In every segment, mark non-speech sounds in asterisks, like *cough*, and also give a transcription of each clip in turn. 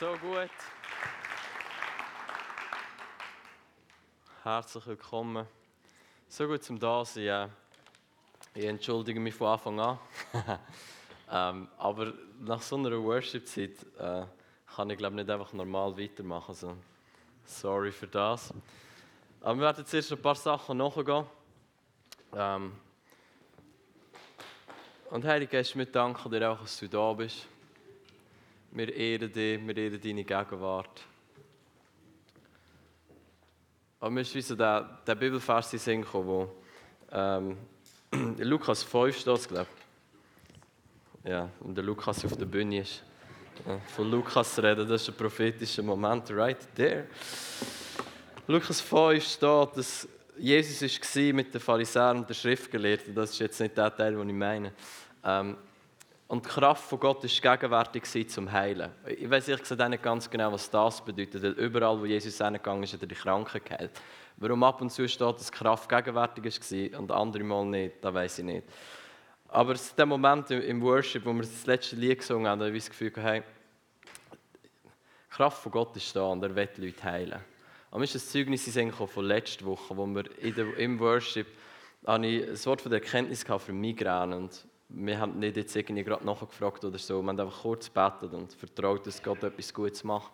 So gut. Herzlich willkommen. So gut zum da sein. Ich entschuldige mich von Anfang an. *laughs* ähm, aber nach so einer Worship-Zeit äh, kann ich glaube nicht einfach normal weitermachen. Also, sorry für das. Aber wir werden zuerst ein paar Sachen nachgehen. Ähm, und Heilige Geist, wir danken dir auch, dass du da bist. Wir ehren dich, wir ehren deine Gegenwart. Aber mir ist wie so der, der Bibelvers in Sinn gekommen, wo ähm, Lukas 5 steht glaube ich. Ja, und der Lukas auf der Bühne ist. Ja, von Lukas reden, das ist ein prophetischer Moment, right there. Lukas 5 steht, dass Jesus war mit den Pharisäern und den Schriftgelehrten. Das ist jetzt nicht der Teil, den ich meine. Ähm, und die Kraft von Gott war gegenwärtig zum Heilen. Ich weiß ehrlich gesagt nicht ganz genau, was das bedeutet, weil überall, wo Jesus hingegangen ist, hat er die Kranken geheilt. Warum ab und zu steht, dass die Kraft gegenwärtig war und andere Mal nicht, das weiß ich nicht. Aber es der Moment im Worship, wo wir das letzte Lied gesungen haben, habe ich das Gefühl, hey, die Kraft von Gott ist da und er will Leute heilen. Und mir ist ein Zeugnis von letzter Woche, wo wir im Worship ein Wort von der Erkenntnis für Migräne. Und wir haben nicht jetzt irgendwie gerade nachgefragt oder so. Wir haben einfach kurz gebetet und vertraut, dass Gott etwas Gutes macht.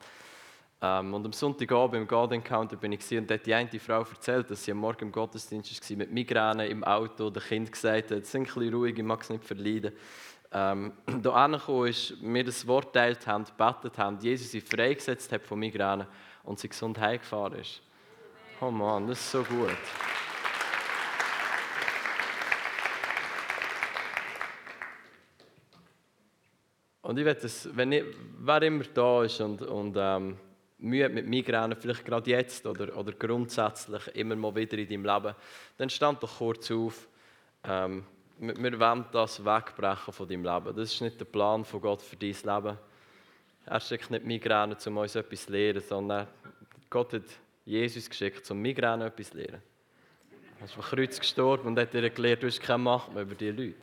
Ähm, und am Sonntagabend im God Encounter bin ich und dort die eine Frau erzählt, dass sie am Morgen im Gottesdienst war mit Migräne im Auto. Der Kind gesagt hat, sind ein bisschen ruhig, ich mag es nicht verleiden. Ähm, *clears throat* da angekommen ist, mir das Wort teilt haben, gebetet haben, Jesus sie freigesetzt hat von Migräne und sie gesund heimgefahren ist. Oh Mann, das ist so gut. Und ich werde wenn ich, wer immer da ist und, und ähm, Mühe mit Migräne, vielleicht gerade jetzt oder, oder grundsätzlich immer mal wieder in deinem Leben, dann stand doch kurz auf, ähm, wir wollen das wegbrechen von deinem Leben. Das ist nicht der Plan von Gott für dein Leben. Er schickt nicht Migräne, um uns etwas zu lehren, sondern Gott hat Jesus geschickt, um Migräne etwas zu lehren. Er ist am Kreuz gestorben und hat dir erklärt, du hast keine Macht mehr über diese Leute.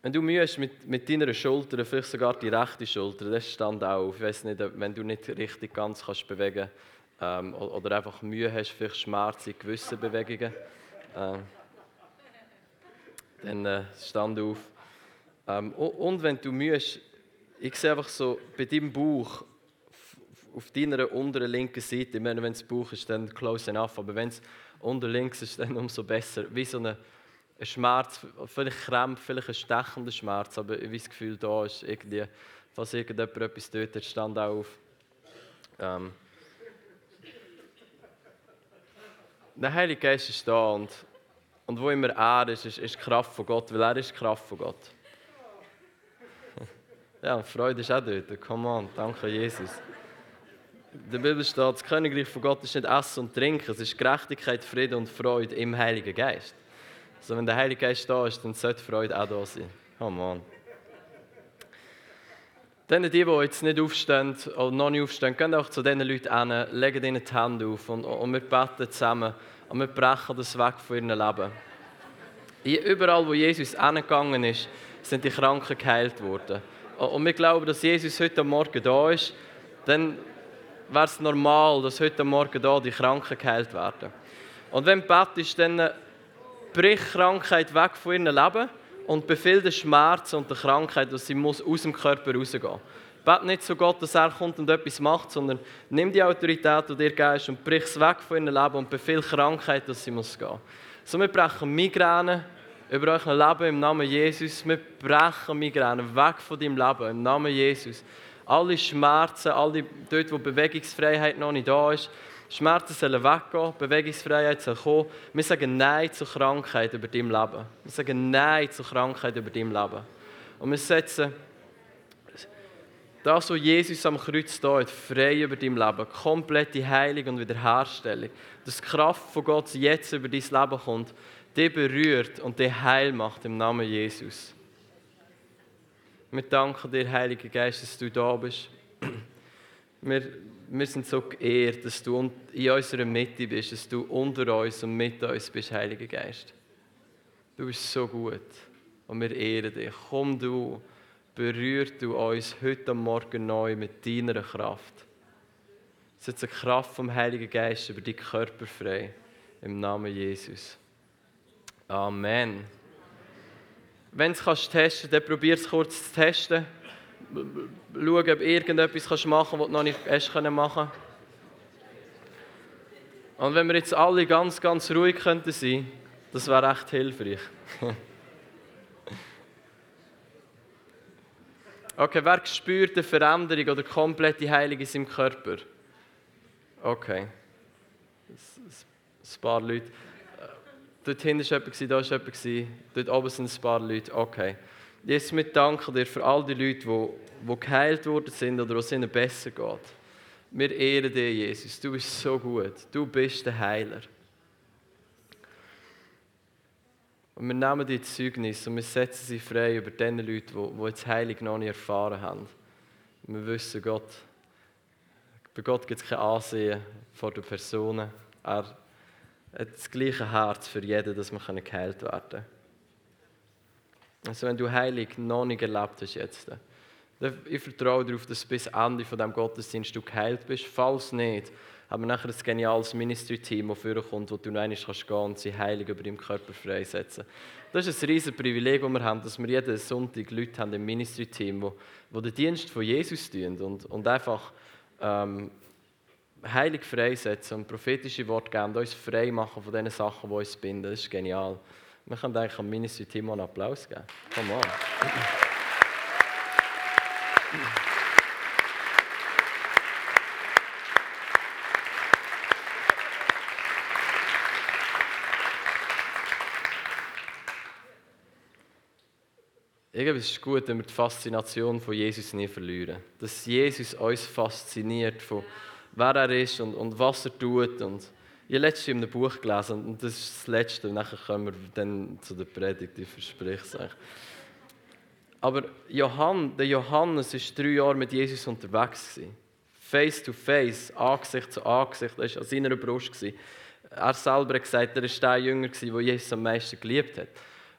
Wenn du Mühe hast mit, mit deiner Schulter, vielleicht sogar die rechte Schulter, das stand auf. Ich weiß nicht, wenn du nicht richtig ganz kannst bewegen ähm, oder einfach Mühe hast, vielleicht Schmerz in gewissen Bewegungen, äh, dann äh, stand auf. Ähm, und wenn du Mühe hast, ich sehe einfach so bei deinem Bauch, auf deiner unteren linken Seite, ich meine, wenn es Bauch ist, dann close enough, aber wenn es unter links ist, dann umso besser. Wie so eine ein Schmerz, vielleicht Krämpfe, vielleicht ein stechender Schmerz, aber ich habe das Gefühl, da ist irgendwie, falls irgendjemand etwas tut, stand auf. Ähm, der Heilige Geist ist da und, und wo immer er ist, ist, ist die Kraft von Gott, weil er ist Kraft von Gott. Ja, Freude ist auch dort. Come on, danke Jesus. In der Bibel steht, das Königreich von Gott ist nicht Essen und Trinken, es ist Gerechtigkeit, Friede und Freude im Heiligen Geist. Also wenn der Heilige Geist da ist, dann sollte Freude auch da sein. Oh Mann. Dann die, die jetzt nicht aufstehen oder noch nicht aufstehen, gehen auch zu diesen Leuten hin, legen ihnen die Hände auf und, und wir beten zusammen und wir brechen das weg von ihrem Leben. Überall, wo Jesus hingegangen ist, sind die Kranken geheilt worden. Und wir glauben, dass Jesus heute Morgen da ist, dann wäre es normal, dass heute Morgen da die Kranken geheilt werden. Und wenn Bett ist, dann brich Krankheit weg von ihrem Leben und befehl den Schmerz und die Krankheit, dass sie muss aus dem Körper rausgehen Bet nicht zu Gott, dass er kommt und etwas macht, sondern nimm die Autorität, die dir gehst, und brich es weg von ihrem Leben und befehl Krankheit, dass sie muss gehen So, wir brechen Migräne über euer Leben im Namen Jesus. Wir brechen Migräne weg von deinem Leben im Namen Jesus. Alle Schmerzen, alle dort, wo Bewegungsfreiheit noch nicht da ist, Schmerzen sollen weggehen, Bewegungsfreiheit soll kommen. Wir sagen Nein zur Krankheit über dein Leben. Wir sagen Nein zur Krankheit über dein Leben. Und wir setzen das, was Jesus am Kreuz hat, frei über dein Leben. Komplette Heilung und Wiederherstellung. Dass die Kraft von Gott jetzt über dein Leben kommt, die berührt und die heil macht im Namen Jesus. Wir danken dir, Heiliger Geist, dass du da bist. Wir wir sind so geehrt, dass du in unserer Mitte bist, dass du unter uns und mit uns bist, Heiliger Geist. Du bist so gut und wir ehren dich. Komm du, berührt du uns heute Morgen neu mit deiner Kraft. Setze die Kraft vom Heiligen Geist über die Körper frei. Im Namen Jesus. Amen. Wenn du es testen kannst, dann probier es kurz zu testen. Schau, ob irgendetwas machen kannst, was du noch nicht hast machen Und wenn wir jetzt alle ganz, ganz ruhig könnten sein, das wäre echt hilfreich. *laughs* Okay, wer spürt eine Veränderung oder komplette Heilung in seinem Körper? Okay. Ein paar Leute. Dort hinten war jemand, da war jemand, dort oben sind ein paar Leute. Okay. Jesus, wir danken dir für all die Leute, die, die geheilt worden sind oder es ihnen besser geht. Wir ehren dich, Jesus. Du bist so gut. Du bist der Heiler. Und wir nehmen die Zeugnis und wir setzen sie frei über die Leute, die, die jetzt Heilung noch nicht erfahren haben. Wir wissen, Gott, bei Gott gibt es kein Ansehen vor den Personen. Er hat das gleiche Herz für jeden, dass wir geheilt werden können. Also wenn du Heilung noch nicht erlebt hast jetzt, ich vertraue darauf, dass bis Ende von dem Gottesdienst du geheilt bist. Falls nicht, haben wir nachher ein geniales Ministry-Team, das vorkommt, wo du noch einmal gehen kannst und sie heilig über deinem Körper freisetzen. Das ist ein riesiges Privileg, das wir haben, dass wir jeden Sonntag Leute haben im Ministry-Team, die, die den Dienst von Jesus tun und, und einfach ähm, heilig freisetzen und prophetische Worte geben und uns frei machen von den Sachen, die uns binden. Das ist genial. Wir können eigentlich am Ministry-Team einen Applaus geben. Come on. Irgendwie ist es gut, wenn wir die Faszination von Jesus nie verlieren. Dass Jesus uns fasziniert von wer er ist und, und was er tut. Und habe letztens in einem Buch gelesen und das ist das Letzte. Und nachher kommen wir dann zu der Predigt, ich verspreche es euch. Aber Johann, der Johannes war drei Jahre mit Jesus unterwegs. Face to face, Angesicht zu Angesicht, er war an seiner Brust. Er selber hat gesagt, er war der Jünger, der Jesus am meisten geliebt hat.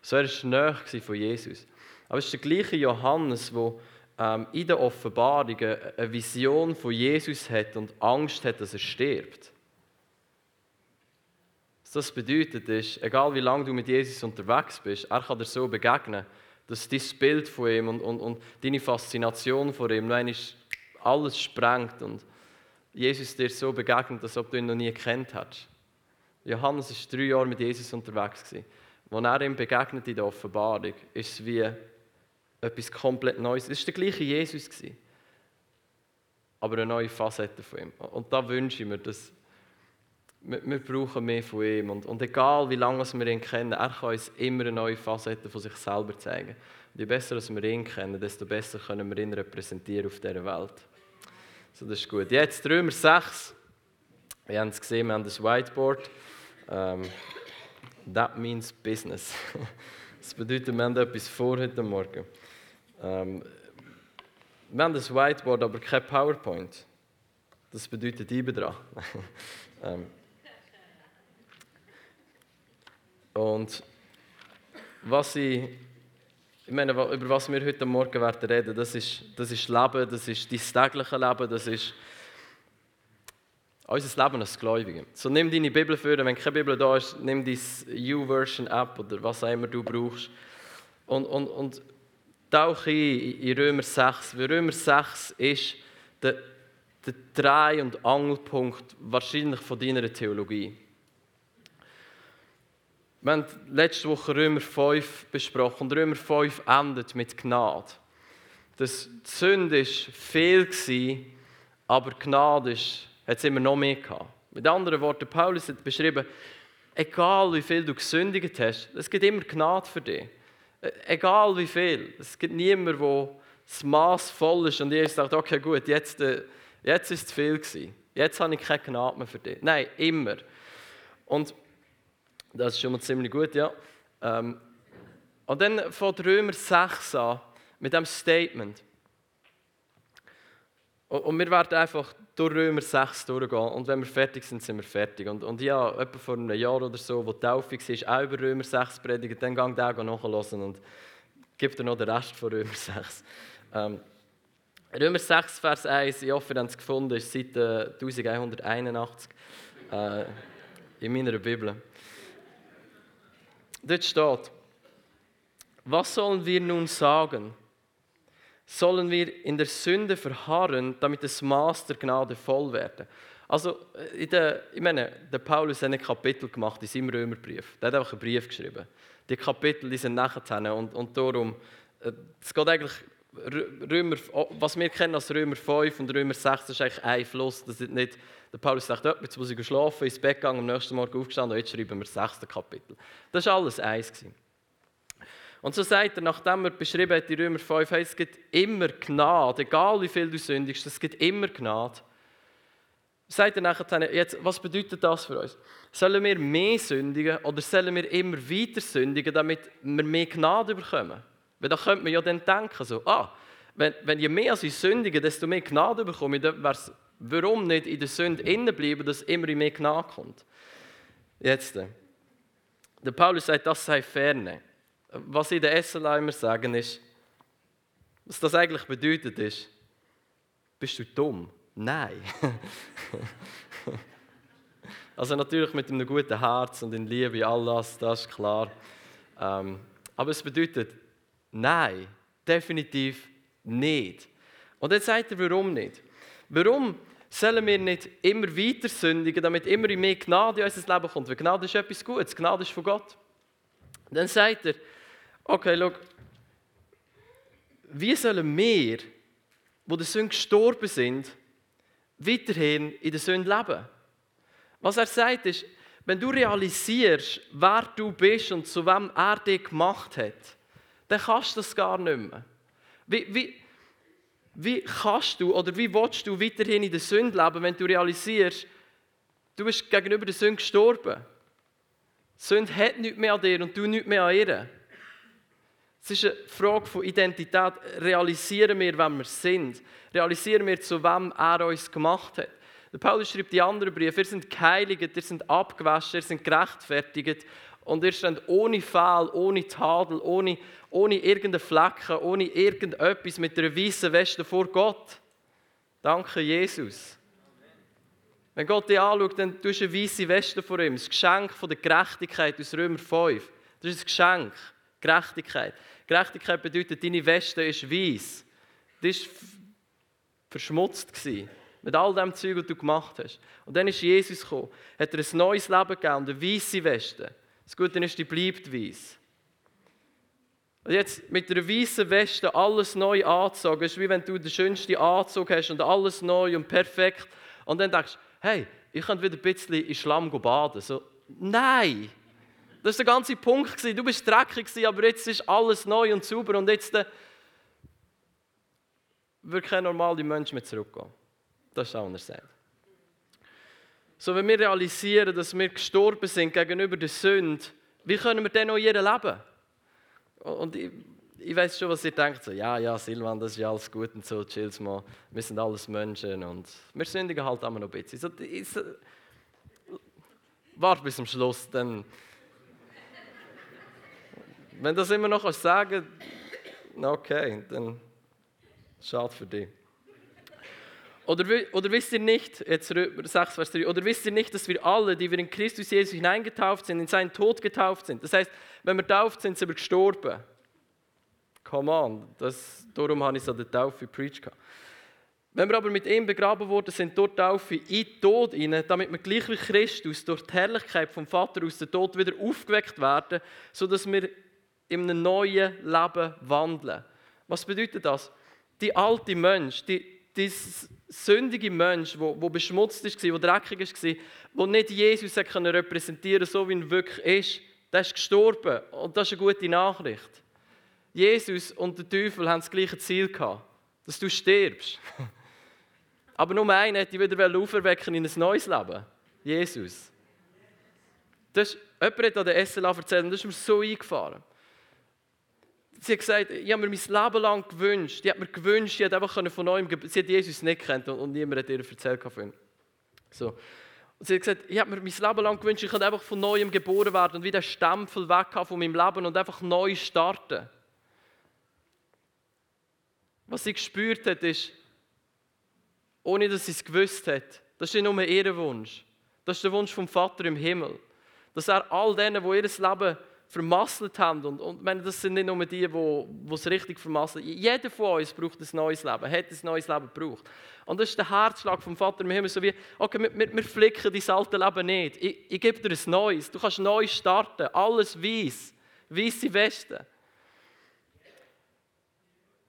So er war näher von Jesus. Aber es ist der gleiche Johannes, der ähm, in der Offenbarung eine Vision von Jesus hat und Angst hat, dass er stirbt. Was das bedeutet ist, egal wie lange du mit Jesus unterwegs bist, er kann dir so begegnen, dass dein Bild von ihm und, und, und deine Faszination vor ihm noch alles sprengt und Jesus dir so begegnet, als ob du ihn noch nie kennt hast. Johannes war drei Jahre mit Jesus unterwegs. Als er ihm begegnet in der Offenbarung, ist es wie etwas komplett Neues. Es war der gleiche Jesus. Aber eine neue Facette von ihm. Und da wünsche ich mir, dass wir, brauchen mehr von ihm. Und, und egal wie lange wir ihn kennen, er kann uns immer eine neue Facette von sich selber zeigen. Und je besser wir ihn kennen, desto besser können wir ihn repräsentieren auf dieser Welt. So, das ist gut. Jetzt Römer 6. Wir haben es gesehen, wir haben das Whiteboard. Um, ähm, that means business. *laughs* Das bedeutet, wir haben etwas vor heute Morgen. Ähm, wir haben das Whiteboard, aber kein PowerPoint. Das bedeutet Ibedra. *laughs* ähm, und was ich, ich meine, über was wir heute Morgen werden reden, das ist, das ist Leben, das ist dein tägliche Leben, das ist unser Leben als Gläubige. So nimm deine Bibel für, wenn keine Bibel da ist, nimm deine U-Version-App oder was auch immer du brauchst und, und, und tauche ein in Römer 6. Weil Römer 6 ist der, der Dreh- und Angelpunkt wahrscheinlich von deiner Theologie. Wir haben letzte Woche Römer 5 besprochen und Römer 5 endet mit Gnade. Das Sünde war viel, aber Gnade hat es immer noch mehr gehabt. Mit anderen Worten, Paulus hat beschrieben, egal wie viel du gesündigt hast, es gibt immer Gnade für dich. Äh, egal wie viel. Es gibt niemanden, der das Maß voll ist und Jesus sagt, okay, gut, jetzt, äh, jetzt ist es viel. Jetzt habe ich keine Gnade mehr für dich. Nein, immer. Und das ist schon mal ziemlich gut, ja. Ähm, und dann von Römer 6 an mit dem Statement. Und wir werden einfach durch Römer 6 durchgehen und wenn wir fertig sind, sind wir fertig. Und, und ja, etwa vor einem Jahr oder so, wo die Taufe war, auch über Römer 6 predigt, dann gang da nachhören und gebe dir noch den Rest von Römer *laughs* 6. Ähm, Römer 6, Vers 1, ich hoffe, ihr habt es gefunden, ist Seite 1181 äh, in meiner Bibel. Dort steht, was sollen wir nun sagen? Sollen wir in der Sünde verharren, damit das Maß der Gnade voll werde? Also, äh, der, ich meine, der Paulus hat ein Kapitel gemacht in seinem Römerbrief. Der hat einfach einen Brief geschrieben. Die Kapitel die sind nachher und, und darum, äh, es geht eigentlich, Römer, was wir kennen als Römer 5 und Römer 6, das ist eigentlich ein Fluss. Das ist nicht, der Paulus sagt, oh, jetzt muss ich schlafen, ins Bett gegangen, am nächsten Morgen aufgestanden und jetzt schreiben wir das sechste Kapitel. Das war alles eins. Gewesen. Und so sagt er, nachdem er beschrieben hat, in Römer 5, hey, es gibt immer Gnade, egal wie viel du sündigst, es gibt immer Gnade. Sagt er nachher, jetzt, was bedeutet das für uns? Sollen wir mehr sündigen oder sollen wir immer weiter sündigen, damit wir mehr Gnade bekommen? Weil da könnte man ja dann denken, so, ah, wenn, wenn je mehr ich sündige, desto mehr Gnade bekomme ich, dann warum nicht in der Sünde innen bleiben, dass immer mehr Gnade kommt? Jetzt, der Paulus sagt, das sei ferne. Was ich den SLA immer sagen ist, was das eigentlich bedeutet ist, bist du dumm? Nein. *laughs* also natürlich mit einem guten Herz und in Liebe, alles, das ist klar. Ähm, aber es bedeutet, nein, definitiv nicht. Und jetzt sagt er, warum nicht? Warum sollen wir nicht immer weiter sündigen, damit immer mehr Gnade in unser Leben kommt? Weil Gnade ist etwas Gutes, Gnade ist von Gott. Dann sagt er, okay, schau, wie sollen wir, wo der Sünde gestorben sind, weiterhin in der Sünde leben? Was er sagt ist, wenn du realisierst, wer du bist und zu wem er dich gemacht hat, dann kannst du das gar nicht mehr. Wie, wie, wie kannst du oder wie willst du weiterhin in der Sünde leben, wenn du realisierst, du bist gegenüber der Sünde gestorben? Die Sünde hat nichts mehr an dir und du nichts mehr an ihr. Es ist eine Frage von Identität. Realisieren wir, wer wir sind? Realisieren wir, zu wem er uns gemacht hat? Der Paulus schreibt die anderen Briefe, ihr seid geheiligt, ihr seid abgewaschen, ihr seid gerechtfertigt und ihr seid ohne Fehl, ohne Tadel, ohne, ohne irgendeinen Flecken, ohne irgendetwas mit einer weißen Weste vor Gott. Danke, Jesus. Wenn Gott dich anschaut, dann tust du eine weiße Weste vor ihm. Das Geschenk von der Gerechtigkeit aus Römer 5. Das ist ein Geschenk. Gerechtigkeit. Gerechtigkeit bedeutet, deine Weste ist weiß. Das war verschmutzt. Mit all dem Zeug, das du gemacht hast. Und dann ist Jesus gekommen, hat er ein neues Leben gegeben eine weiße Weste. Das Gute ist, die bleibt weiß. Und jetzt mit einer weißen Weste alles neu anzogen, ist wie wenn du den schönsten Anzug hast und alles neu und perfekt. Und dann denkst du, hey, ich könnte wieder ein bisschen in Schlamm baden. So, nein! Das war der ganze Punkt. Du bist dreckig, aber jetzt ist alles neu und sauber und jetzt äh, wird kein normaler Mensch mehr zurückgehen. Das ist auch, was er. So, wenn wir realisieren, dass wir gestorben sind gegenüber der Sünde, wie können wir dann noch ihr leben? Und ich, ich weiß schon, was ihr denkt. So, ja, ja, Silvan, das ist ja alles gut und so, chill's mal. Wir sind alles Menschen und wir sündigen halt immer noch ein bisschen. So, ich, so, warte bis zum Schluss, dann wenn das immer noch sagen okay, dann schade für dich. Oder, oder wisst ihr nicht, jetzt 6, Vers 3, oder wisst ihr nicht, dass wir alle, die wir in Christus Jesus hineingetauft sind, in seinen Tod getauft sind? Das heißt, wenn wir tauft sind, sind wir gestorben. Come on, das, darum habe ich so der Taufe preached. Wenn wir aber mit ihm begraben wurden, sind dort Taufe in den Tod hinein, damit wir gleich wie Christus durch die Herrlichkeit vom Vater aus dem Tod wieder aufgeweckt werden, sodass wir in einem neuen Leben wandeln. Was bedeutet das? Die alte Mensch, die, die sündige Mensch, der wo beschmutzt war, der dreckig war, der nicht Jesus repräsentieren konnte, so wie er wirklich ist, der ist gestorben. Und das ist eine gute Nachricht. Jesus und der Teufel haben das gleiche Ziel gehabt, dass du stirbst. *laughs* Aber nur einer hat dich wieder auferwecken in ein neues Leben. Jesus. Das, jemand hat an der SLA erzählt und das ist mir so eingefahren sie hat gesagt, ich habe mir mein Leben lang gewünscht, die hat mir gewünscht, sie hat einfach von neuem, sie hat Jesus nicht kennt und, niemand hat ihr erzählt von ihm. So. Und sie hat gesagt, ich habe mir mein Leben lang gewünscht, ich könnte einfach von neuem geboren werden und wieder Stempel weg von meinem Leben und einfach neu starten. Was sie gespürt hat, ist, ohne dass sie es gewusst hat, das ist nicht nur ihr Wunsch. Das ist der Wunsch vom Vater im Himmel. Dass er all denen, die ihr Leben vermasselt haben, und, und meine, das sind nicht nur die, die es richtig vermasseln, jeder von uns braucht ein neues Leben, hat ein neues Leben gebraucht. Und das ist der Herzschlag vom Vater im Himmel, so wie, okay, wir, wir flicken dein alte Leben nicht, ich, ich gebe dir ein neues, du kannst neu starten, alles weiß, weiße Weste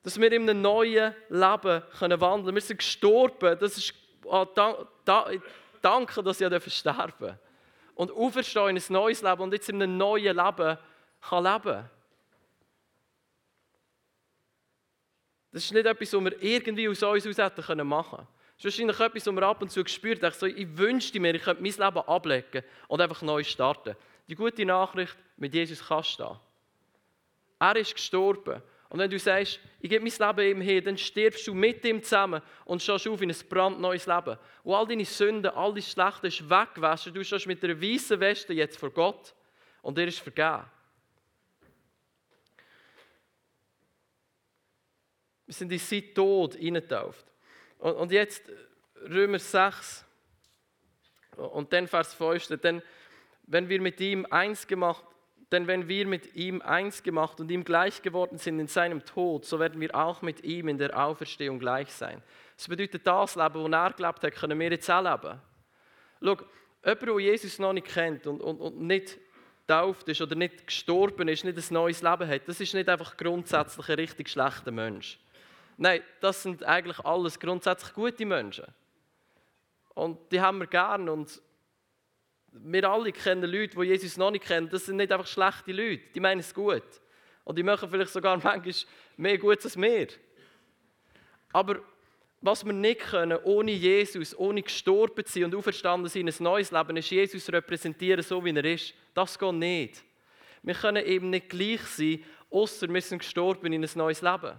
dass wir in einem neuen Leben können wandeln können. Wir sind gestorben. Das ist oh, da, da, danke, dass ich sterben durfte. Und auferstehen in ein neues Leben und jetzt in einem neuen Leben kann leben Das ist nicht etwas, was wir irgendwie aus uns heraus hätten machen können. Das ist wahrscheinlich etwas, was wir ab und zu gespürt haben. Ich, wünschte mir, ich könnte mein Leben ablegen und einfach neu starten. Die gute Nachricht, mit Jesus kannst du da. Er ist gestorben und wenn du sagst, ich gebe mein Leben ihm hin, dann stirbst du mit ihm zusammen und schaust auf in ein brandneues Leben. Und all deine Sünden, all dein Schlechte ist weggewaschen. Du schaust mit einer weißen Weste jetzt vor Gott und er ist vergeben. Wir sind in sein Tod eingetauft. Und, jetzt Römer 6 und dann Vers 5, denn wenn wir mit ihm eins gemacht denn wenn wir mit ihm eins gemacht und ihm gleich geworden sind in seinem Tod, so werden wir auch mit ihm in der Auferstehung gleich sein. Das bedeutet, das Leben, das er gelebt hat, können wir jetzt auch leben. Schau, jemand, der Jesus noch nicht kennt und, und, und nicht getauft ist oder nicht gestorben ist, nicht ein neues Leben hat, das ist nicht einfach grundsätzlich ein richtig schlechter Mensch. Nein, das sind eigentlich alles grundsätzlich gute Menschen. Und die haben wir gern und wir alle kennen Leute, die Jesus noch nicht kennen. Das sind nicht einfach schlechte Leute, die meinen es gut. Und die machen vielleicht sogar *laughs* manchmal mehr Gutes als wir. Aber was wir nicht können, ohne Jesus, ohne gestorben zu sein und auferstanden sein, ein neues Leben, ist Jesus repräsentieren, so wie er ist. Das geht nicht. Wir können eben nicht gleich sein, außer wir sind gestorben in ein neues Leben.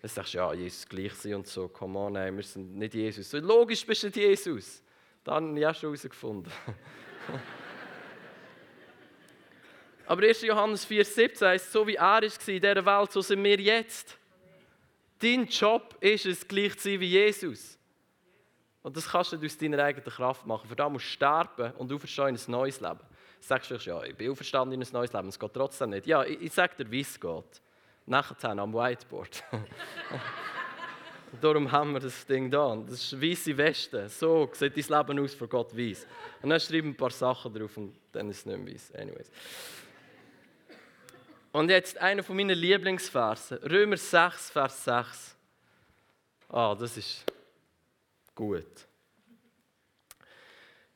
Dann sagst du, ja, Jesus gleich sein und so, come on, nein, wir sind nicht Jesus. Logisch bist du nicht Jesus. Dann ja schon herausgefunden. *laughs* Aber 1. Johannes 4,17 heißt, so wie er war in dieser Welt, so sind wir jetzt. Dein Job ist es, gleich zu sein wie Jesus. Und das kannst du aus deiner eigenen Kraft machen. Für das musst du sterben und auferstehen in ein neues Leben. Sagst du, ja, ich bin auferstanden in ein neues Leben, es geht trotzdem nicht. Ja, ich, ich sage dir, wie es geht. Nachher am Whiteboard. *laughs* Darum haben wir das Ding da. Das ist weiße Weste. So sieht dein Leben aus vor Gott weiß. Und dann schreiben ein paar Sachen drauf und dann ist es nicht mehr weiß. Anyways. Und jetzt einer von meinen Lieblingsversen. Römer 6, Vers 6. Ah, das ist gut.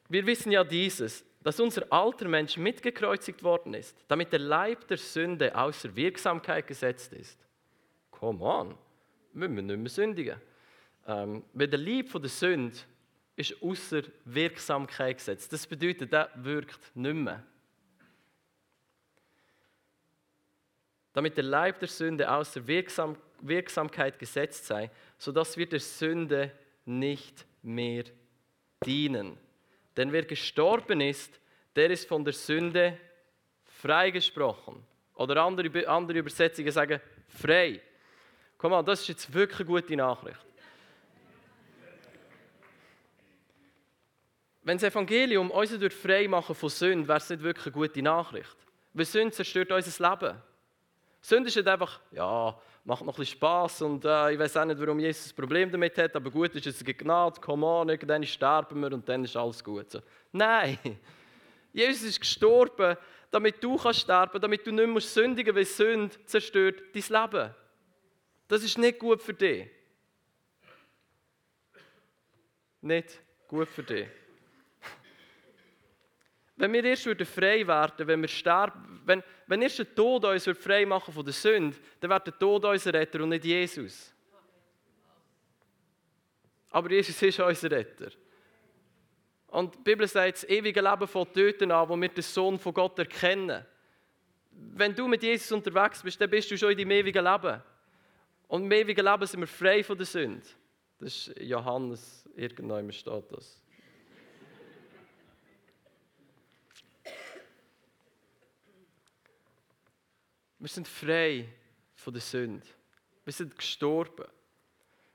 Wir wissen ja dieses, dass unser alter Mensch mitgekreuzigt worden ist, damit der Leib der Sünde außer Wirksamkeit gesetzt ist. Come on müssen wir nicht mehr sündigen. Ähm, weil der Lieb von der Sünde ist außer Wirksamkeit gesetzt. Das bedeutet, der wirkt nicht mehr. Damit der Leib der Sünde außer Wirksam Wirksamkeit gesetzt sei, sodass wir der Sünde nicht mehr dienen. Denn wer gestorben ist, der ist von der Sünde freigesprochen. Oder andere, andere Übersetzungen sagen frei. Komm mal, das ist jetzt wirklich eine gute Nachricht. Wenn das Evangelium uns frei machen von Sünde, wäre es nicht wirklich eine gute Nachricht. Weil Sünde zerstört unser Leben. Sünde ist nicht einfach, ja, macht noch ein bisschen Spass und äh, ich weiß auch nicht, warum Jesus ein Problem damit hat, aber gut ist es Gnade, come on, irgendwann sterben wir und dann ist alles gut. So. Nein, Jesus ist gestorben, damit du kannst sterben, damit du nicht mehr sündigen musst, weil Sünde zerstört dein Leben. Das ist nicht gut für dich. Nicht gut für dich. Wenn wir erst frei werden, wenn wir sterben, wenn, wenn erst der Tod uns frei machen von der Sünde, dann wird der Tod unser Retter und nicht Jesus. Aber Jesus ist unser Retter. Und die Bibel sagt, das ewige Leben von Töten an, wo wir den Sohn von Gott erkennen. Wenn du mit Jesus unterwegs bist, dann bist du schon in deinem ewigen Leben. Und im ewigen Leben sind wir frei von der Sünde. Das ist Johannes, irgendwann steht das. Wir sind frei von der Sünde. Wir sind gestorben.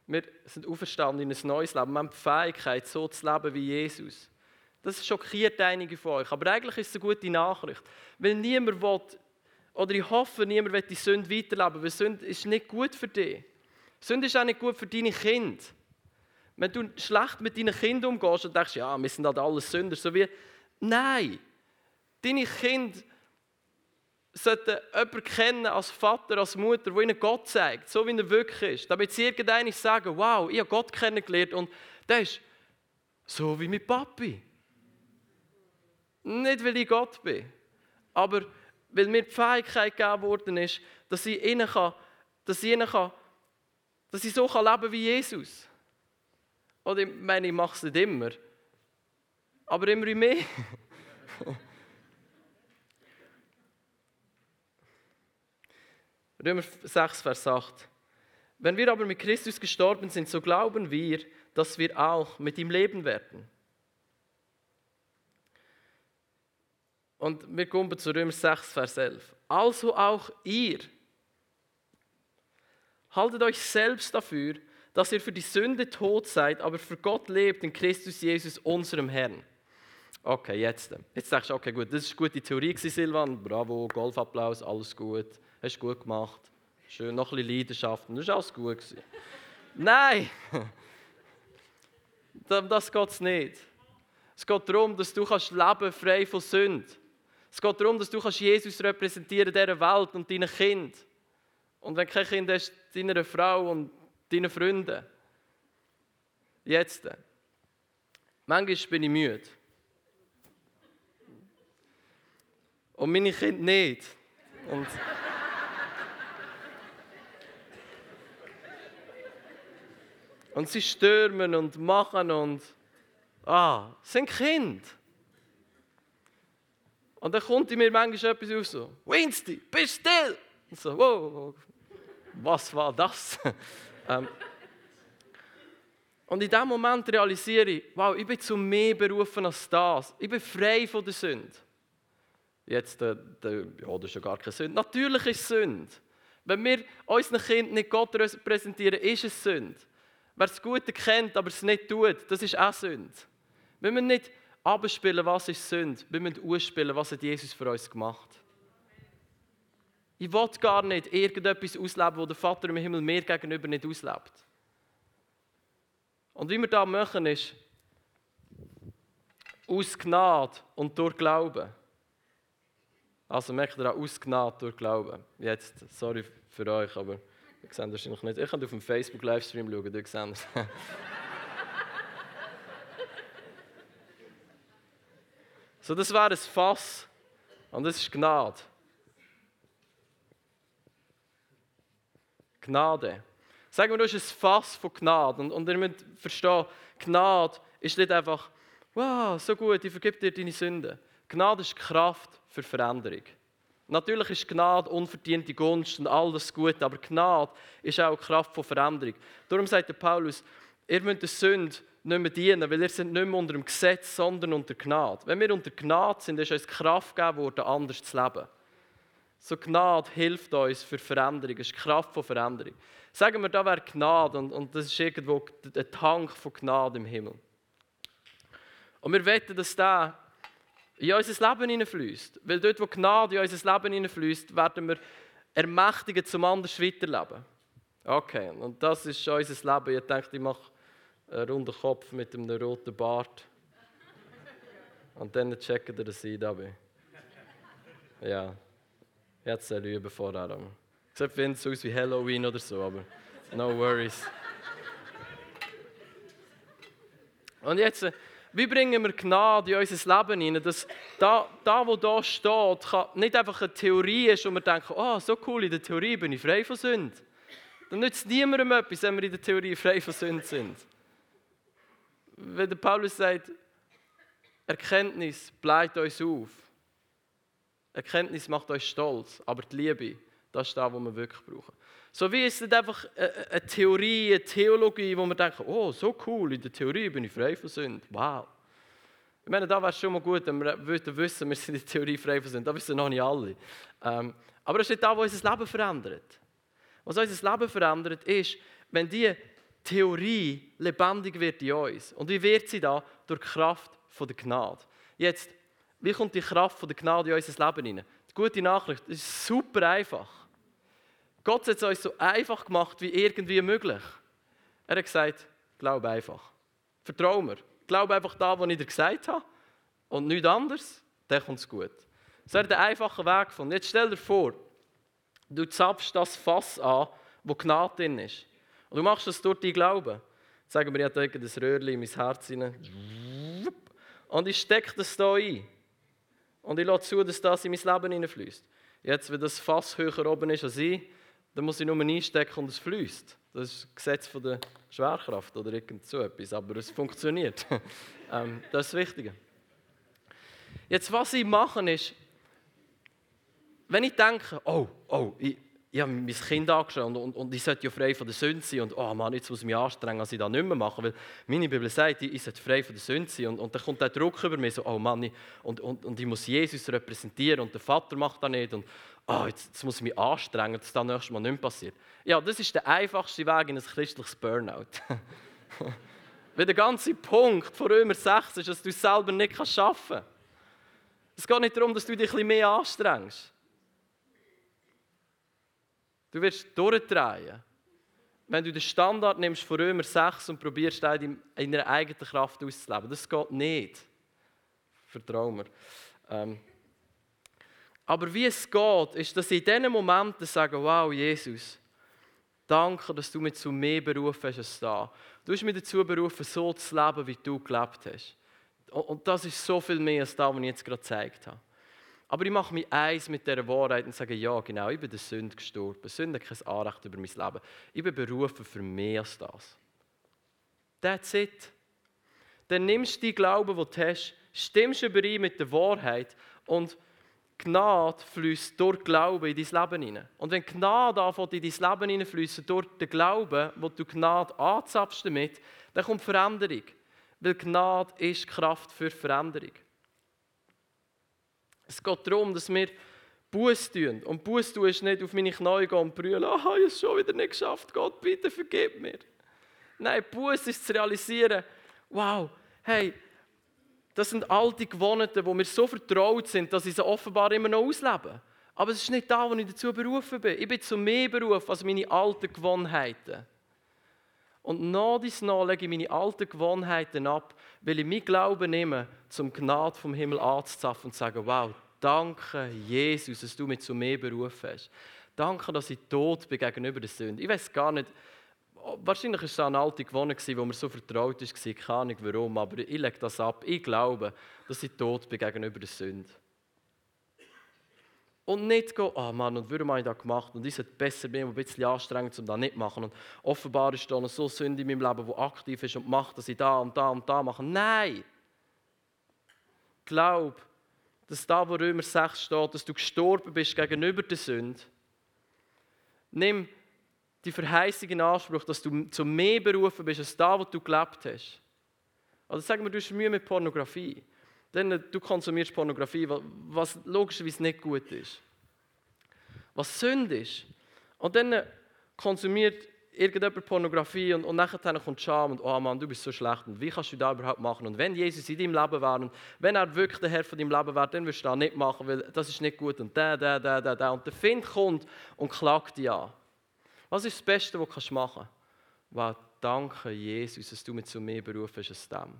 Wir sind auferstanden in ein neues Leben. Wir haben die Fähigkeit, so zu leben wie Jesus. Das schockiert einige von euch. Aber eigentlich ist es eine gute Nachricht. Weil niemand will, oder ich hoffe, niemand will die Sünde weiterleben, weil Sünde ist nicht gut für dich. Sünde ist auch nicht gut für deine Kinder. Wenn du schlecht mit deinen Kindern umgehst und denkst, ja, wir sind halt alles Sünder, so wie, nein, deine Kinder sollten jemanden kennen als Vater, als Mutter, der ihnen Gott zeigt, so wie er wirklich ist. Damit sie irgendwann sagen, wow, ich habe Gott kennengelernt und der ist so wie mein Papi. Nicht, weil ich Gott bin, aber weil mir die Fähigkeit gegeben worden ist, dass ich ihnen kann, dass ich ihnen kann, dass ich so kann leben wie Jesus. Oder ich meine, ich mache es nicht immer, aber immer mehr. *laughs* Römer 6, Vers 8. Wenn wir aber mit Christus gestorben sind, so glauben wir, dass wir auch mit ihm leben werden. Und wir kommen zu Römer 6, Vers 11. Also auch ihr. Haltet euch selbst dafür, dass ihr für die Sünde tot seid, aber für Gott lebt in Christus Jesus, unserem Herrn. Okay, jetzt. Jetzt sagst du, okay, gut, das ist gute Theorie, Silvan. Bravo, Golfapplaus, alles gut. Hast du gut gemacht. Schön, noch ein bisschen Leidenschaft. Das war alles gut. *laughs* Nein! *laughs* Das geht es nicht. Es geht darum, dass du kannst leben frei von Sünde. Es geht darum, dass du kannst Jesus repräsentieren in dieser Welt und deinen Kind. Und wenn kein Kind hast, deiner Frau und deinen Freunden. Jetzt. Manchmal bin ich müde. Und meine Kinder nicht. Und *laughs* Und sie stürmen und machen und ah, sind Kind. Und dann kommt in mir manchmal etwas auf so, Winsty, bist still. Und so, wow, was war das? *laughs* ähm, und in diesem Moment realisiere ich, wow, ich bin zu mehr berufen als das. Ich bin frei von der Sünde. Jetzt, der, der, ja, das ist ja gar keine Sünde. Natürlich ist es Sünde. Wenn wir unseren Kindern nicht Gott präsentieren, ist es Sünde. Wer das Gute kennt, aber es nicht tut, das ist auch Sünde. Wir müssen nicht abspielen, was ist Sünde. Wir müssen ausspielen, was hat Jesus für uns gemacht. Ich will gar nicht irgendetwas ausleben, wo der Vater im Himmel mir gegenüber nicht auslebt. Und wie wir das machen, ist aus Gnade und durch Glauben. Also merkt ihr auch aus Gnade durch Glauben. Jetzt, sorry für euch, aber Ihr seht noch nicht. Ich kann auf dem Facebook-Livestream schauen, ihr seht es. *laughs* so, das wäre ein Fass. Und das ist Gnade. Gnade. Sagen wir, du hast ein Fass von Gnade. Und, und ihr müsst verstehen, Gnade ist nicht einfach, wow, so gut, ich vergebe dir deine Sünden. Gnade ist Kraft für Veränderung. Natürlich ist Gnade unverdiente Gunst und alles gut, aber Gnade ist auch Kraft von Veränderung. Darum sagt der Paulus, ihr müsst der Sünde nicht mehr dienen, weil ihr seid nicht mehr unter dem Gesetz, sondern unter Gnade. Wenn wir unter Gnade sind, ist uns Kraft gegeben worden, anders zu leben. So Gnade hilft uns für Veränderung, es ist Kraft von Veränderung. Sagen wir, da wäre Gnade und, und das ist irgendwo ein Tank von Gnade im Himmel. Und wir wetten, dass der in unser Leben hineinfließt. Weil dort, wo Gnade in unser Leben hineinfließt, werden wir ermächtigen, zum anders weiterleben. Okay, und das ist unser Leben. Ich denke, ich mache einen runden Kopf mit einem roten Bart. Und dann checken ihr, dass ich da bin. Ja, jetzt eine Lübe vorher. Ich finde es aus wie Halloween oder so, aber no worries. Und jetzt wie bringen wir Gnade in unser Leben hinein, dass da, da, wo da steht, nicht einfach eine Theorie ist und wir denken, oh, so cool, in der Theorie bin ich frei von Sünde. Dann nützt niemandem etwas, wenn wir in der Theorie frei von Sünde sind. Wenn der Paulus sagt, Erkenntnis bleibt uns auf. Erkenntnis macht euch stolz, aber die Liebe, das ist das, was wir wirklich brauchen. So wie ist es einfach eine Theorie, eine Theologie, wo man denkt, oh, so cool, in der Theorie bin ich frei von Sünde. Wow. Ich meine, da wäre es schon mal gut, wenn wir würden wissen, wir sind in der Theorie frei von Sünde. Das wissen noch nicht alle. Ähm, aber das ist nicht das, was unser Leben verändert. Was unser Leben verändert, ist, wenn die Theorie lebendig wird in uns. Und wie wird sie da? Durch die Kraft der Gnade. Jetzt, wie kommt die Kraft der Gnade in unser Leben hinein? Die gute Nachricht, es ist super einfach. Gott hat es uns so einfach gemacht wie irgendwie möglich. Er hat gesagt, glaub einfach. Vertrau mir. Glaub einfach da, was ich dir gesagt habe. Und nichts anderes, dann kommt es gut. So hat einen einfachen Weg gefunden. Jetzt stell dir vor, du zapfst das Fass an, wo Gnade drin ist. Und du machst das durch deinen Glauben. Sagen wir, ich habe das Röhrchen in mein Herz hinein. Und ich stecke das hier ein. Und ich lasse zu, dass das in mein Leben hineinfließt. Jetzt, wenn das Fass höher oben ist als ich, dann muss ich nur einstecken und es fließt. Das ist das Gesetz von der Schwerkraft oder irgend so etwas, aber es funktioniert. *laughs* ähm, das ist das Wichtige. Jetzt, was ich mache, ist, wenn ich denke, oh, oh, ich, ich habe mein Kind angeschaut und, und, ich sollte ja frei von der Sünde sein und oh Mann, jetzt muss ich mich anstrengen, dass ich das nicht mehr mache, weil meine Bibel sagt, ich, sollte frei von der Sünde sein und, und dann kommt der Druck über mich, so, oh Mann, ich, und, und, und ich muss Jesus repräsentieren und der Vater macht das nicht und oh, jetzt, jetzt muss ich mich anstrengen, dass das nächstes Mal nicht mehr passiert. Ja, das ist der einfachste Weg in ein christliches Burnout. *laughs* weil der ganze Punkt von Römer 6 ist, dass du es selber nicht schaffen kannst. Es geht nicht darum, dass du dich ein bisschen mehr anstrengst. Du wirst durchdrehen, wenn du den Standard nimmst von Römer 6 und probierst, ihn in deiner eigenen Kraft auszuleben. Das geht nicht. Vertrau mir. Ähm. Aber wie es geht, ist, dass in diesen Momenten sage, wow, Jesus, danke, dass du mich zu mehr berufen hast als da. Du hast mich dazu berufen, so zu leben, wie du gelebt hast. Und das ist so viel mehr als das, was ich jetzt gerade gezeigt habe. Aber ich mache mich eins mit dieser Wahrheit und sage, ja genau, ich bin der Sünde gestorben. Sünde hat kein Anrecht über mein Leben. Ich bin berufen für mehr als das. That's it. Dann nimmst du die Glauben, den du hast, stimmst überein mit der Wahrheit und Gnade fließt durch Glauben in dein Leben hinein. Und wenn Gnade anfängt in dein Leben hineinfließen, durch den Glauben, wo du Gnade anzapfst damit, dann kommt Veränderung. Weil Gnade ist Kraft für Veränderung. Es geht darum, dass wir Buß tun. Und Buß tun ist nicht auf meine Knie gehen und brüllen, ah, ich habe es schon wieder nicht geschafft, Gott, bitte vergib mir. Nein, Buß ist zu realisieren, wow, hey, das sind alte Gewohnheiten, wo mir so vertraut sind, dass ich sie offenbar immer noch auslebe. Aber es ist nicht da, wo ich dazu berufen bin. Ich bin zu mehr berufen als meine alten Gewohnheiten. Und nach dies nach lege ich meine alten Gewohnheiten ab, weil ich mein Glauben nehme, zum Gnade vom Himmel anzuzapfen und zu sagen, wow, danke Jesus, dass du mich zu mehr berufen hast. Danke, dass ich tot bin gegenüber der Sünde. Ich weiß gar nicht, wahrscheinlich war es eine alte Gewohnheit, die mir so vertraut ist, keine Ahnung warum, aber ich lege das ab. Ich glaube, dass ich tot bin gegenüber der Sünde. Und nicht gehen, oh Mann, und warum habe ich das gemacht? Und ich sollte besser bin, ein bisschen anstrengend, um das nicht zu machen. Und offenbar ist da noch so Sünde in meinem Leben, die aktiv ist und macht, dass ich da und da und da mache. Nein! Glaub, dass da, wo Römer 6 steht, dass du gestorben bist gegenüber der Sünde. Nimm die Verheißung in Anspruch, dass du zu mehr berufen bist, als da, wo du gelebt hast. Also sagen wir, du hast Mühe mit Pornografie. Denn äh, du konsumierst Pornografie, was logischerweise nicht gut ist. Was Sünde ist. Und dann äh, konsumiert irgendjemand Pornografie und, und nachher kommt Scham und oh Mann, du bist so schlecht und wie kannst du das überhaupt machen? Und wenn Jesus in deinem Leben wäre und wenn er wirklich der Herr von deinem Leben wäre, dann wirst du das nicht machen, weil das ist nicht gut und der, der, der, der, der. Und der Find kommt und klagt dich an. Was ist das Beste, was du machen kannst? Wow, danke Jesus, dass du mich zu mir berufen hast dem.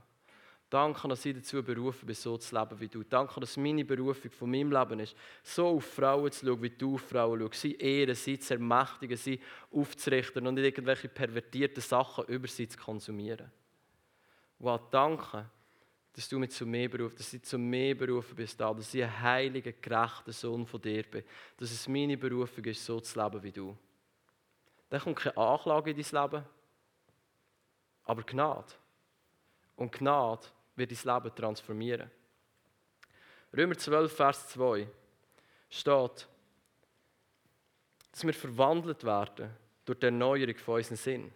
Danke, dass ich dazu berufen bin, so zu leben wie du. Danke, dass meine Berufung von meinem Leben ist, so auf Frauen zu schauen, wie du auf Frauen schaust. Sie ehren, sie zu ermächtigen, sie aufzurichten und nicht irgendwelche pervertierten Sachen über sie zu konsumieren. Wow, danke, dass du mich zu mehr berufen, dass ich zu mehr berufen bist, dass ich ein heiliger, gerechter Sohn von dir bin. Dass es meine Berufung ist, so zu leben wie du. Dann kommt keine Anklage in dein Leben, aber Gnade. Und Gnade wird dein Leben transformieren. Römer 12, Vers 2 steht, dass wir verwandelt werden durch die Erneuerung von unserem Sinn.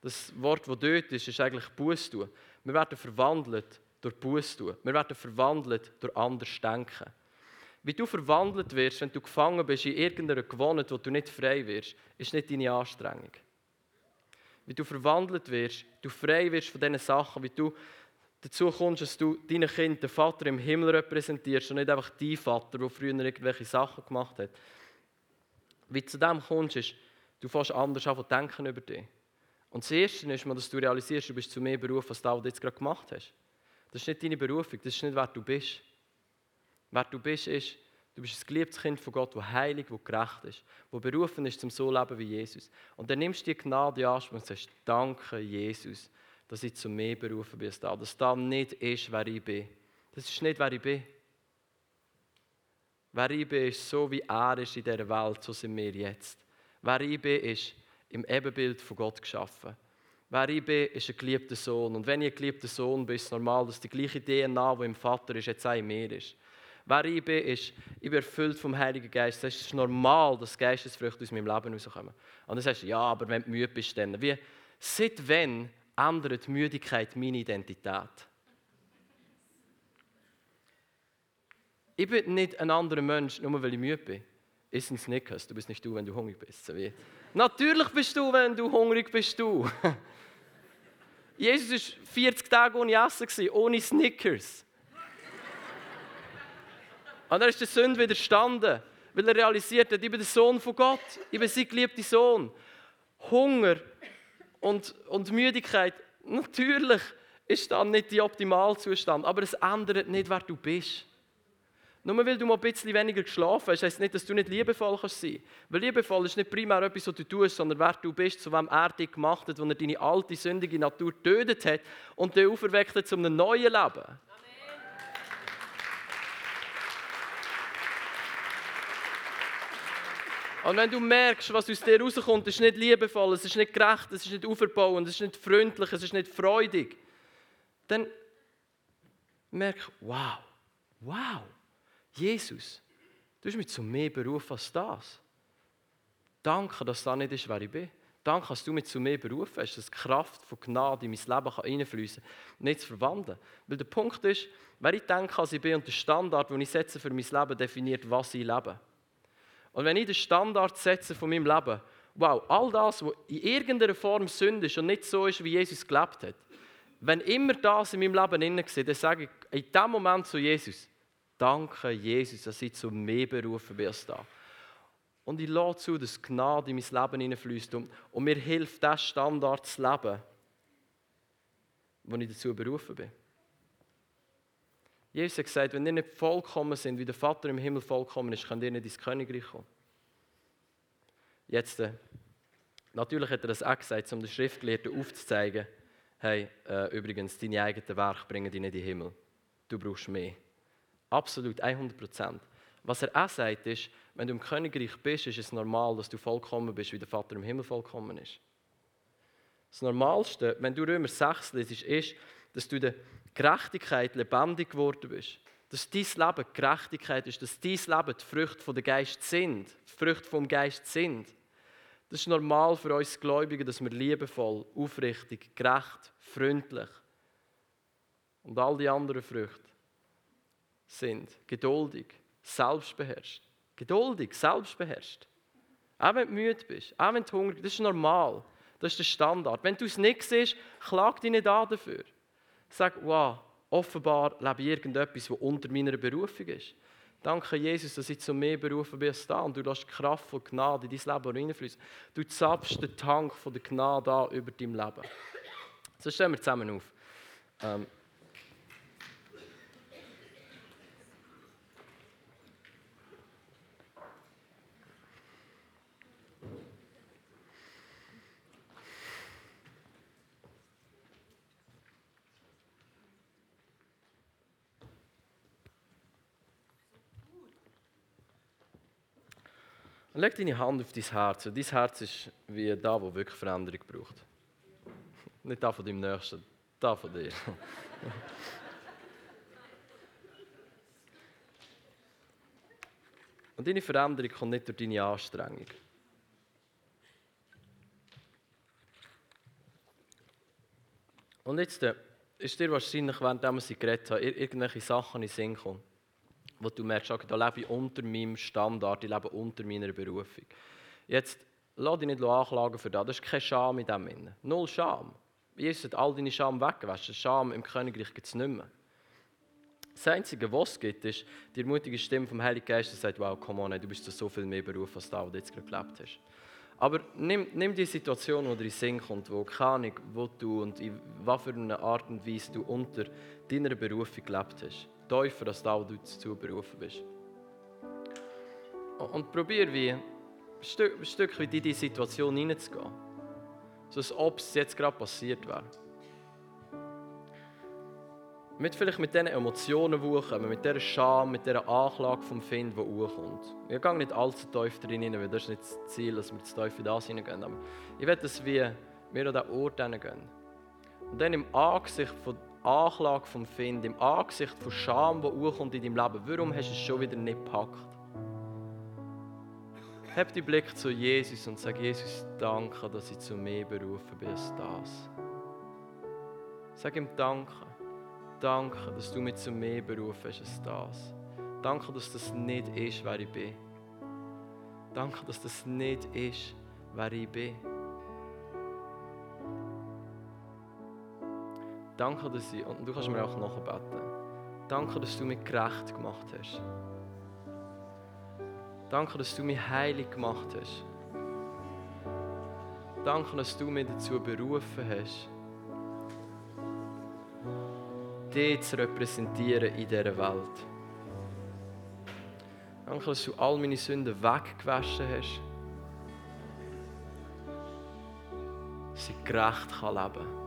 Das Wort, das dort ist, ist eigentlich Buß. Wir werden verwandelt durch Buß. Wir werden verwandelt durch anders Denken. Wie du verwandelt wirst, wenn du gefangen bist in irgendeiner Gewohnheit, wo du nicht frei wirst, ist nicht deine Anstrengung. Wie du verwandelt wirst, du frei wirst von diesen Sachen, wie du dazu kommst, dass du deinen Kind, den Vater im Himmel repräsentierst und nicht einfach dein Vater, der früher irgendwelche Sachen gemacht hat. Wie du zu dem kommst, ist, du fängst anders an denken über dich. Und das Erste ist mal, dass du realisierst, du bist zu mehr Beruf, als das, was du jetzt gerade gemacht hast. Das ist nicht deine Berufung, das ist nicht, wer du bist. Wer du bist, ist, du bist ein geliebtes Kind von Gott, das heilig, das gerecht ist, das berufen ist, zum so leben wie Jesus. Und dann nimmst du die Gnade an und sagst, danke Jesus, dass ich zu mehr berufen bin als da. Dass das nicht ist, wer ich bin. Das ist nicht, wer ich bin. Wer ich bin, ist so, wie er ist in dieser Welt, so sind wir jetzt. Wer ich bin, ist im Ebenbild von Gott geschaffen. Wer ich bin, ist ein geliebter Sohn. Und wenn ich ein geliebter Sohn bin, ist es normal, dass die gleiche DNA, die im Vater ist, jetzt auch in mir ist. Wer ich bin, ist, ich bin erfüllt vom Heiligen Geist. Es ist normal, dass Geistesfrüchte aus meinem Leben rauskommen. Und dann sagst du, ja, aber wenn du müde bist, dann. Wie, seit wann ändert Müdigkeit meine Identität? Ich bin nicht ein anderer Mensch, nur weil ich müde bin. Ist ein Snickers, du bist nicht du, wenn du hungrig bist. So wie. Natürlich bist du, wenn du hungrig bist, du. *laughs* Jesus war 40 Tage ohne Essen, ohne Snickers. Und er ist der Sünde widerstanden, weil er realisiert hat, ich bin der Sohn von Gott, ich bin sein geliebter Sohn. Hunger und, und Müdigkeit, natürlich ist dann nicht der Optimalzustand, aber es ändert nicht, wer du bist. Nur weil du mal ein bisschen weniger geschlafen hast, heisst nicht, dass du nicht liebevoll sein kannst. Weil liebevoll ist nicht primär etwas, was du tust, sondern wer du bist, zu wem er dich gemacht hat, wo er deine alte, sündige Natur getötet hat und dich auferweckt hat zu einem neuen Leben. Und wenn du merkst, was aus dir rauskommt, es ist nicht liebevoll, es ist nicht gerecht, es ist nicht auferbauend, es ist nicht freundlich, es ist nicht freudig, dann merk, wow, wow, Jesus, du hast mich zu mehr berufen als das. Danke, dass das nicht ist, wer ich bin. Danke, dass du mich zu mehr berufen hast, dass die Kraft von Gnade in mein Leben reinfließen kann, nicht zu verwandeln. Weil der Punkt ist, wer ich denke, als ich bin und der Standard, den ich setze für mein Leben, definiert, was ich lebe. Und wenn ich den Standard setze von meinem Leben, wow, all das, was in irgendeiner Form Sünde ist und nicht so ist, wie Jesus gelebt hat, wenn immer das in meinem Leben inne war, dann sage ich in dem Moment zu Jesus, danke Jesus, dass ich zu mehr berufen bin als da. Und ich lasse zu, dass Gnade in mein Leben hineinfließt und, und mir hilft, diesen Standard zu leben, wo ich dazu berufen bin. Jesus hat gesagt, wenn ihr nicht vollkommen sind, wie der Vater im Himmel vollkommen ist, könnt ihr nicht ins Königreich kommen. Jetzt, äh, natürlich hat er das auch gesagt, um den Schriftgelehrten aufzuzeigen, hey, äh, übrigens, deine eigenen Werke bringen dich nicht in den Himmel. Du brauchst mehr. Absolut, 100 Prozent. Was er auch sagt, ist, wenn du im Königreich bist, ist es normal, dass du vollkommen bist, wie der Vater im Himmel vollkommen ist. Das Normalste, wenn du Römer 6 liest, ist, dass du den Gerechtigkeit lebendig geworden bist, dass dein Leben Gerechtigkeit ist, dass dein Leben die Früchte vom Geist sind, die Früchte vom Geist sind. Das ist normal für uns Gläubige, dass wir liebevoll, aufrichtig, gerecht, freundlich und all die anderen Früchte sind. Geduldig, selbstbeherrscht. Geduldig, selbstbeherrscht. Auch wenn du müde bist, auch wenn du hungrig bist, das ist normal. Das ist der Standard. Wenn du es nicht siehst, klag dich nicht an dafür. Sag, wow, offenbar lebe ich irgendetwas, was unter meiner Berufung ist. Danke, Jesus, dass ich zu mehr berufen bin als da und du lässt die Kraft von Gnade in dein Leben reinfließen. Du zapfst den Tank von der Gnade an über dein Leben. So stellen wir zusammen auf. Ähm, leg deine Hand auf dein Herz. Dein Herz ist wie da, wo wirklich Veränderung braucht. Nicht da von deinem Nächsten, da von dir. Und deine *laughs* Veränderung kommt nicht durch deine Anstrengung. Und jetzt ist dir wahrscheinlich, während wir sie geredet haben, irgendwelche Sachen in den Sinn gekommen. Wo du merkst, okay, da lebe ich unter meinem Standard, ich lebe unter meiner Berufung. Jetzt, lass dich nicht anklagen für das, das ist keine Scham in dem Sinne. Null Scham. Jesus hat all deine Scham weggewaschen. Scham im Königreich gibt es nicht mehr. Das Einzige, was es gibt, ist die ermutige Stimme vom Heiligen Geist, die sagt, wow, come on, du bist so viel mehr Beruf, als du, was du jetzt gerade gelebt hast. Aber nimm, nimm die Situation, wo dir in Sinn kommt, wo keine Ahnung, wo du und in eine Art und Weise du unter deiner Berufung gelebt hast. Tiefer, als da, wo du dazu berufen bist. Und probier wie ein Stück, in diese Situation hineinzugehen. So als ob es jetzt gerade passiert wäre. Mit vielleicht mit diesen Emotionen, die hochkommen, mit dieser Scham, mit dieser Anklage vom Find, die hochkommt. Ich gehe nicht allzu tief drin rein, weil das ist nicht das Ziel, dass wir zu tief in das hineingehen. Aber ich will, dass wir, wir an diesen Ort hineingehen. Und dann im Angesicht von Anklage vom Find, im Angesicht von Scham, die hochkommt in deinem Leben, warum hast du es schon wieder nicht gepackt? Hab den Blick zu Jesus und sag, Jesus, danke, dass ich zu mehr berufen bin als das. Sag ihm Danke. Danke, dass du mich zu mehr berufen hast als das. Danke, dass das nicht ist, wer ich bin. Danke, dass das nicht ist, wer ich bin. Danke, dass ich, und du kannst mir auch nachbeten. Danke, dass du mich gerecht gemacht hast. Danke, dass du mich heilig gemacht hast. Danke, dass du mich dazu berufen hast, dich zu repräsentieren in dieser Welt. Danke, dass du all meine Sünden weggewaschen hast. Dass ich gerecht leben kann.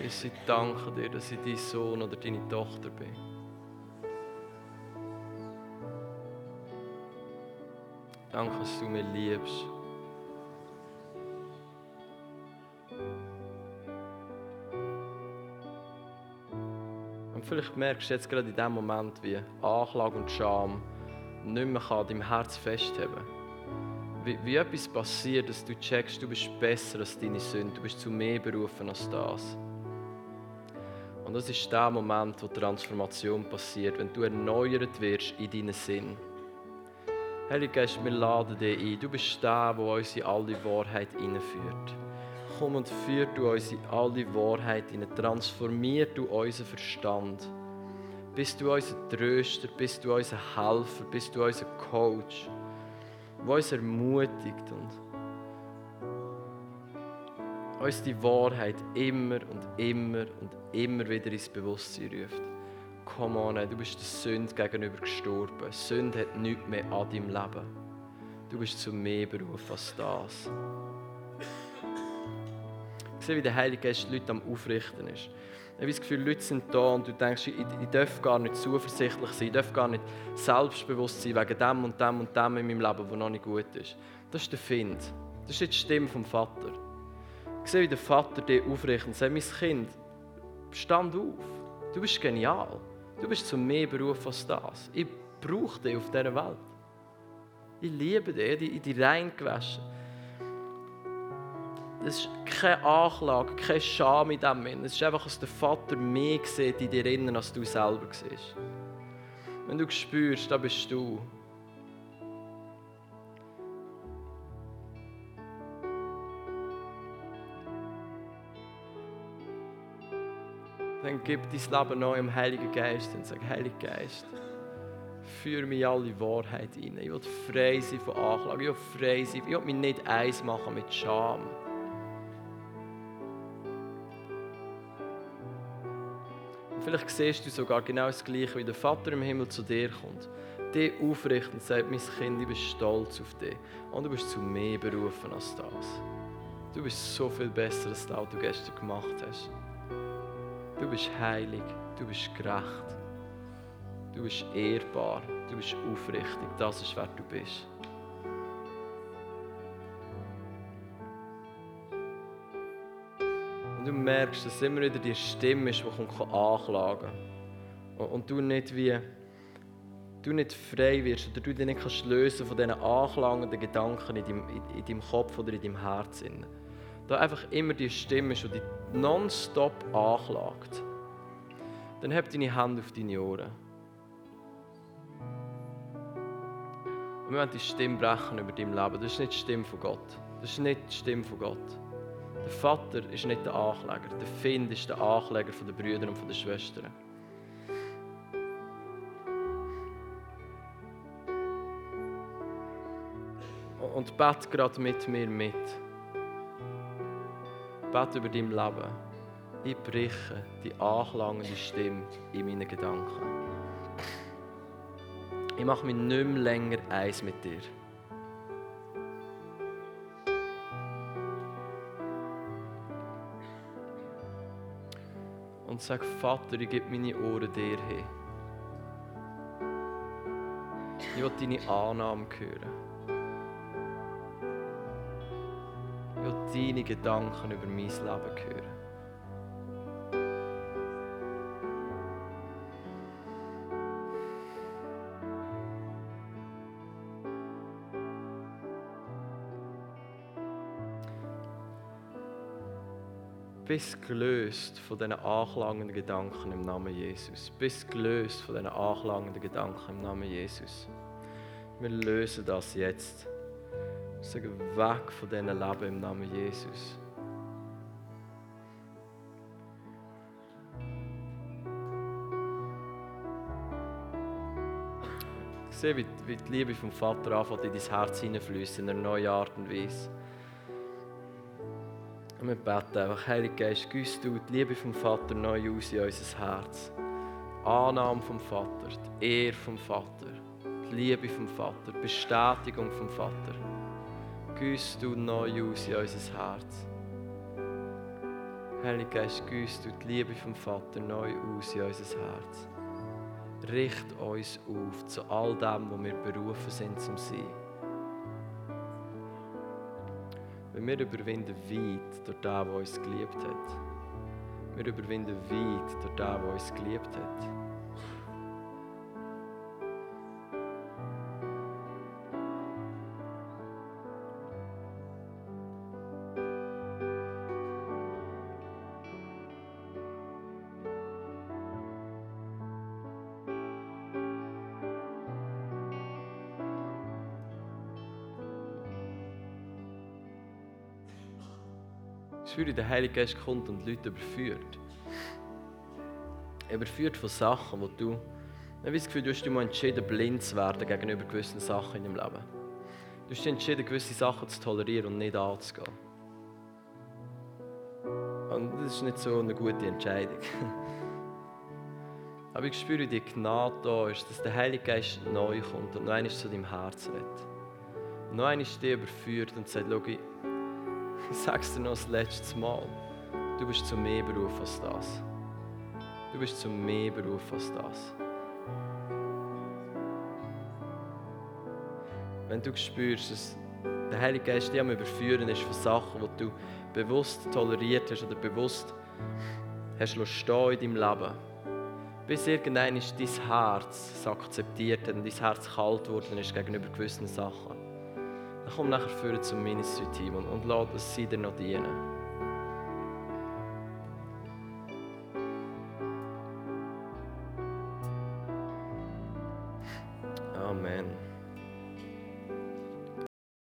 Ich danke dir, dass ich dein Sohn oder deine Tochter bin. Danke, dass du mich liebst. Und vielleicht merkst du jetzt gerade in dem Moment, wie Anklage und Scham nicht mehr an deinem Herz festheben wie, wie etwas passiert, dass du checkst, du bist besser als deine Sünde, du bist zu mehr berufen als das. Und das ist der Moment, wo Transformation passiert, wenn du erneuert wirst in deinen Sinn. Heiliger Geist, wir laden dich ein. Du bist der, der uns in alle Wahrheit hineinführt. Komm und führ du uns in alle Wahrheit hinein. Transformier du unseren Verstand. Bist du unser Tröster, bist du unser Helfer, bist du unser Coach, der uns ermutigt und uns die Wahrheit immer und immer und immer wieder ins Bewusstsein ruft. Come on, du bist der Sünde gegenüber gestorben. Sünde hat nichts mehr an deinem Leben. Du bist zu mehr Beruf als das. Ich sehe, wie der Heilige Geist die Leute am Aufrichten ist. Ich habe das Gefühl, Leute sind da und du denkst, ich, ich darf gar nicht zuversichtlich sein, ich darf gar nicht selbstbewusst sein wegen dem und dem und dem in meinem Leben, was noch nicht gut ist. Das ist der Find. Das ist die Stimme vom Vater. Sehe, wie der Vater dich aufrichtet und sagt, mein Kind, stand auf. Du bist genial. Du bist zu mehr Beruf als das. Ich brauche dich auf dieser Welt. Ich liebe dich, ich dich reingewaschen. Das ist keine Anklage, keine Scham in dem Sinn. Es ist einfach, dass der Vater mehr sieht in dir innen, als du selber siehst. Wenn du spürst, da bist du. Dann gib dein Leben neu im Heiligen Geist und sag, Heiliger Geist, führe mich alle Wahrheit rein. Ich will frei sein von Anklage, ich will frei sein, ich will mich nicht eins machen mit Scham. Und vielleicht siehst du sogar genau das Gleiche, wie der Vater im Himmel zu dir kommt, dich aufrichtet und sagt, mein Kind, ich bin stolz auf dich und du bist zu mehr berufen als das. Du bist so viel besser, als das, was du gestern gemacht hast. Du bist heilig, du bist gerecht, du bist ehrbar, du bist aufrichtig. Das ist, wer du bist. Und du merkst, dass immer wieder die Stimme ist, die kommt anklagen Und du nicht wie du nicht frei wirst oder du dich nicht kannst lösen von diesen anklagenden Gedanken in deinem, in, Kopf oder in deinem Herzen da einfach immer die Stimme ist, die nonstop anklagt. dann heb deine Hand auf deine Ohren. Und wir wollen die Stimme brechen über dein Leben. Das ist nicht die Stimme von Gott. Das ist nicht die Stimme von Gott. Der Vater ist nicht der Ankläger. Der Find ist der Ankläger von den Brüdern und den Schwestern. Und bet gerade mit mir mit. Bet über dein Leben. Ich breche die anklagende Stimme in meinen Gedanken. Ich mache mich nicht mehr länger eins mit dir. Und sag, Vater, ich gebe meine Ohren dir hin. Ich will deine Annahme hören. Deine Gedanken über mein Leben hören. Bist gelöst von diesen anklagenden Gedanken im Namen Jesus. Bist gelöst von diesen anklagenden Gedanken im Namen Jesus. Wir lösen das jetzt. Wir sagen weg von diesen Leben im Namen Jesus. Ich sehe, wie die Liebe vom Vater anfängt in dein Herz hineinfließt, in einer neuen Art und Weise. Und wir beten einfach, Heiliger Geist, güss du die Liebe vom Vater neu aus in unser Herz. Annahme vom Vater, die Ehre vom Vater, die Liebe vom Vater, die Bestätigung vom Vater. Güss du neu aus in unser Herz. Heiliger Geist, güss du die Liebe vom Vater neu aus in unser Herz. Richt uns auf zu all dem, wo wir berufen sind zum Sein. Weil wir überwinden weit durch den, der uns geliebt hat. Wir überwinden weit durch den, der uns geliebt hat. Spüre, der Heilige Geist kommt und Leute überführt. Überführt von Sachen, wo du. Ich habe das Gefühl, du hast dich mal entschieden, blind zu werden gegenüber gewissen Sachen in deinem Leben. Du hast dich entschieden, gewisse Sachen zu tolerieren und nicht anzugehen. Und das ist nicht so eine gute Entscheidung. *laughs* Aber ich spüre, die Gnade da ist, dass der Heilige Geist neu kommt und noch einmal zu deinem Herz redet. Noch einmal dich überführt und sagt, schau, *laughs* ich sag's dir noch das letzte Mal. Du bist zu mehr Beruf als das. Du bist zu mehr Beruf als das. Wenn du spürst, dass der Heilige Geist dich am Überführen ist von Sachen, die du bewusst toleriert hast oder bewusst hast stehen in deinem Leben, bis irgendwann ist dein Herz es akzeptiert hat und dein Herz kalt geworden ist gegenüber gewissen Sachen dann komm nachher führen zum Ministry-Team und, und lass es sie dir noch dienen.